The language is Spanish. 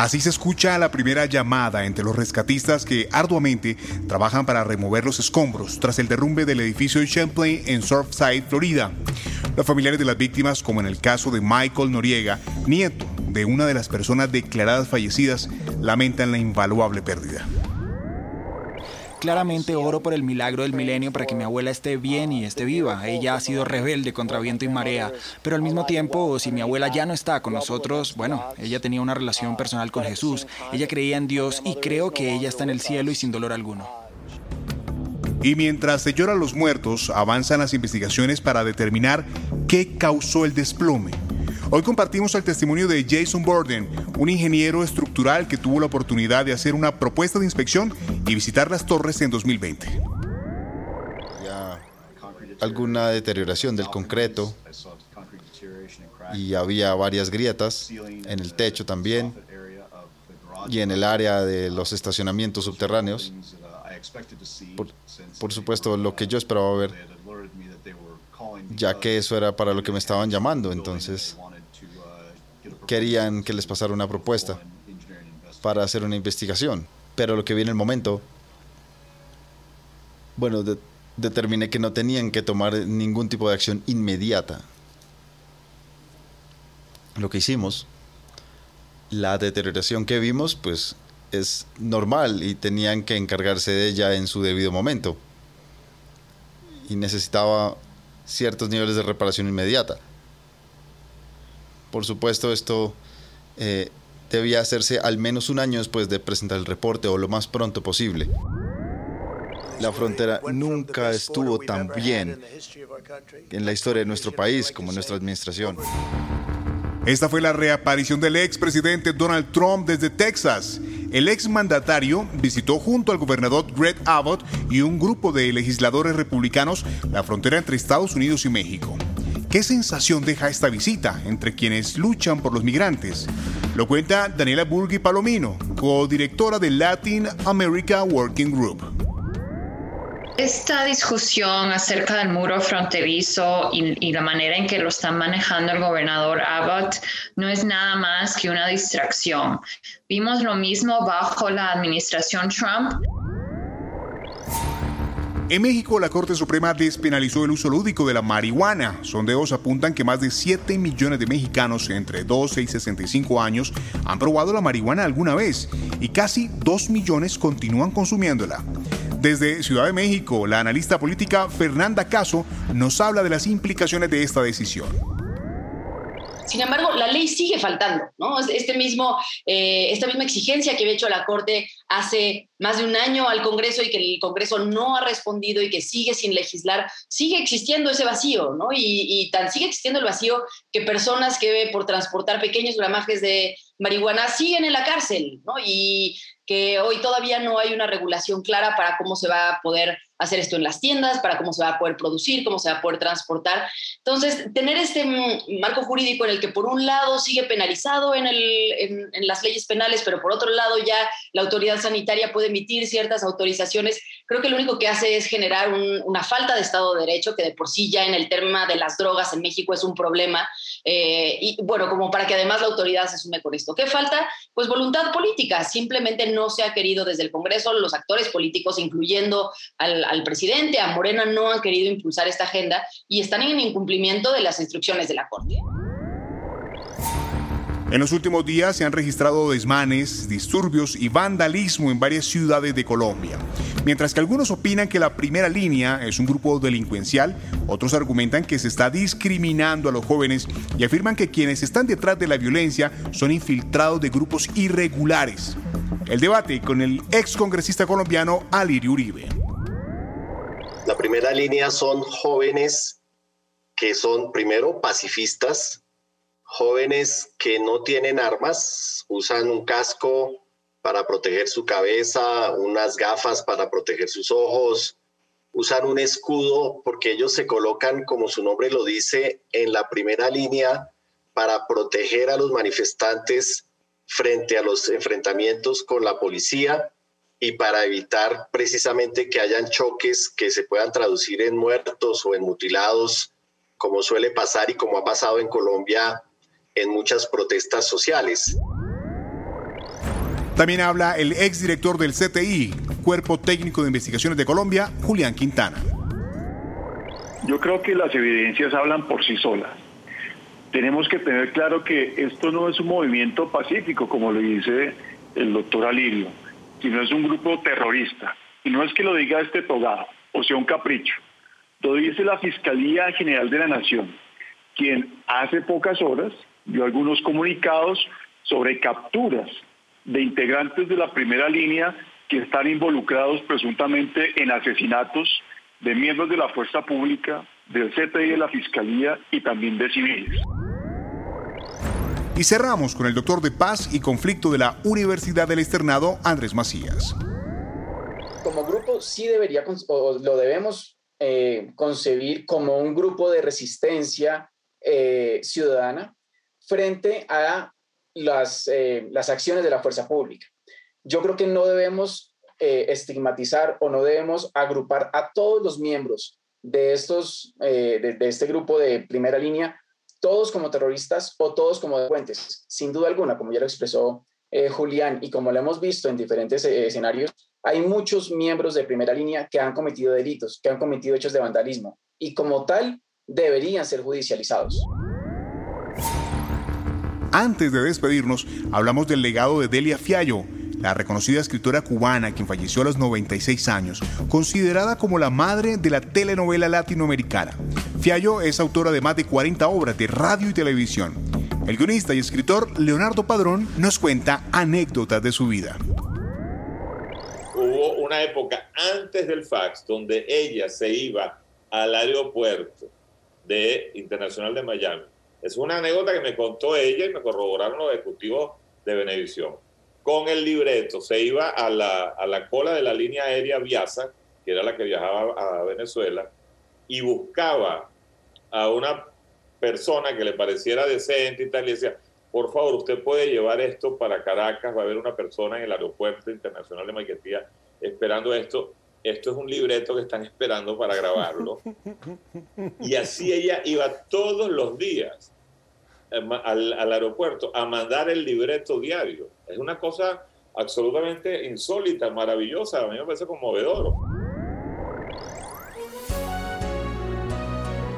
Así se escucha la primera llamada entre los rescatistas que arduamente trabajan para remover los escombros tras el derrumbe del edificio de Champlain en Surfside, Florida. Los familiares de las víctimas, como en el caso de Michael Noriega, nieto de una de las personas declaradas fallecidas, lamentan la invaluable pérdida. Claramente oro por el milagro del milenio para que mi abuela esté bien y esté viva. Ella ha sido rebelde contra viento y marea, pero al mismo tiempo, si mi abuela ya no está con nosotros, bueno, ella tenía una relación personal con Jesús, ella creía en Dios y creo que ella está en el cielo y sin dolor alguno. Y mientras se lloran los muertos, avanzan las investigaciones para determinar qué causó el desplome. Hoy compartimos el testimonio de Jason Borden, un ingeniero estructural que tuvo la oportunidad de hacer una propuesta de inspección y visitar las torres en 2020. Había alguna deterioración del concreto y había varias grietas en el techo también y en el área de los estacionamientos subterráneos. Por, por supuesto, lo que yo esperaba ver, ya que eso era para lo que me estaban llamando, entonces querían que les pasara una propuesta para hacer una investigación. Pero lo que vi en el momento, bueno, determiné que no tenían que tomar ningún tipo de acción inmediata. Lo que hicimos, la deterioración que vimos, pues es normal y tenían que encargarse de ella en su debido momento. Y necesitaba ciertos niveles de reparación inmediata. Por supuesto, esto eh, debía hacerse al menos un año después de presentar el reporte o lo más pronto posible. La frontera nunca estuvo tan bien en la historia de nuestro país como en nuestra administración. Esta fue la reaparición del expresidente Donald Trump desde Texas. El exmandatario visitó junto al gobernador Greg Abbott y un grupo de legisladores republicanos la frontera entre Estados Unidos y México. ¿Qué sensación deja esta visita entre quienes luchan por los migrantes? Lo cuenta Daniela Burgui Palomino, codirectora del Latin America Working Group. Esta discusión acerca del muro fronterizo y, y, la manera en que lo está manejando el gobernador Abbott no es nada más que una distracción. Vimos lo mismo bajo la administración Trump. En México, la Corte Suprema despenalizó el uso lúdico de la marihuana. Sondeos apuntan que más de 7 millones de mexicanos entre 12 y 65 años han probado la marihuana alguna vez y casi 2 millones continúan consumiéndola. Desde Ciudad de México, la analista política Fernanda Caso nos habla de las implicaciones de esta decisión. Sin embargo, la ley sigue faltando, ¿no? Este mismo, eh, esta misma exigencia que había hecho la Corte hace más de un año al Congreso y que el Congreso no ha respondido y que sigue sin legislar, sigue existiendo ese vacío, ¿no? Y, y tan sigue existiendo el vacío que personas que por transportar pequeños gramajes de marihuana siguen en la cárcel, ¿no? Y que hoy todavía no hay una regulación clara para cómo se va a poder hacer esto en las tiendas, para cómo se va a poder producir, cómo se va a poder transportar. Entonces, tener este marco jurídico en el que por un lado sigue penalizado en, las leyes penales, pero por otro lado ya la autoridad sanitaria puede emitir ciertas autorizaciones, creo que lo único que hace es generar una falta de Estado de Derecho, que de por sí ya en el tema de las drogas en México es un problema, eh, y bueno, como para que además la autoridad se sume con esto. ¿Qué falta? Pues voluntad política. Simplemente no se ha querido desde el Congreso, los actores políticos, incluyendo al, al presidente, a Morena, no han querido impulsar esta agenda y están en incumplimiento de las instrucciones de la Corte. En los últimos días se han registrado desmanes, disturbios y vandalismo en varias ciudades de Colombia. Mientras que algunos opinan que la primera línea es un grupo delincuencial, otros argumentan que se está discriminando a los jóvenes y afirman que quienes están detrás de la violencia son infiltrados de grupos irregulares. El debate con el ex congresista colombiano Alirio Uribe. La primera línea son jóvenes que son primero pacifistas, jóvenes que no tienen armas, usan un casco para proteger su cabeza, unas gafas para proteger sus ojos, usan un escudo porque ellos se colocan, como su nombre lo dice, en la primera línea para proteger a los manifestantes frente a los enfrentamientos con la policía y para evitar precisamente que hayan choques que se puedan traducir en muertos o en mutilados, como suele pasar y como ha pasado en Colombia en muchas protestas sociales. También habla el exdirector del CTI, Cuerpo Técnico de Investigaciones de Colombia, Julián Quintana. Yo creo que las evidencias hablan por sí solas. Tenemos que tener claro que esto no es un movimiento pacífico, como lo dice el doctor Alirio, sino es un grupo terrorista. Y no es que lo diga este togado, o sea, un capricho. Lo dice la Fiscalía General de la Nación, quien hace pocas horas dio algunos comunicados sobre capturas de integrantes de la primera línea que están involucrados presuntamente en asesinatos de miembros de la fuerza pública, del CTI de la Fiscalía y también de civiles. Y cerramos con el doctor de paz y conflicto de la Universidad del Externado, Andrés Macías. Como grupo sí debería, o lo debemos eh, concebir como un grupo de resistencia eh, ciudadana frente a las, eh, las acciones de la fuerza pública. Yo creo que no debemos eh, estigmatizar o no debemos agrupar a todos los miembros de, estos, eh, de, este grupo de primera línea, todos como terroristas o todos como delincuentes. Sin duda alguna, como ya lo expresó Julián y como lo hemos visto en diferentes escenarios, hay muchos miembros de primera línea que han cometido delitos, que han cometido hechos de vandalismo y como tal deberían ser judicializados. Antes de despedirnos, hablamos del legado de Delia Fiallo, la reconocida escritora cubana quien falleció a los 96 años, considerada como la madre de la telenovela latinoamericana. Fiallo es autora de más de 40 obras de radio y televisión. El guionista y escritor Leonardo Padrón nos cuenta anécdotas de su vida. Hubo una época antes del fax donde ella se iba al aeropuerto de Internacional de Miami es una anécdota que me contó ella y me corroboraron los ejecutivos de Benevisión. Con el libreto se iba a la, a la cola de la línea aérea Viasa, que era la que viajaba a Venezuela, y buscaba a una persona que le pareciera decente y tal, y decía, por favor, usted puede llevar esto para Caracas, va a haber una persona en el aeropuerto internacional de Maiquetía esperando esto esto es un libreto que están esperando para grabarlo. Y así ella iba todos los días eh, al, aeropuerto a mandar el libreto diario. Es una cosa absolutamente insólita, maravillosa, a mí me parece conmovedor.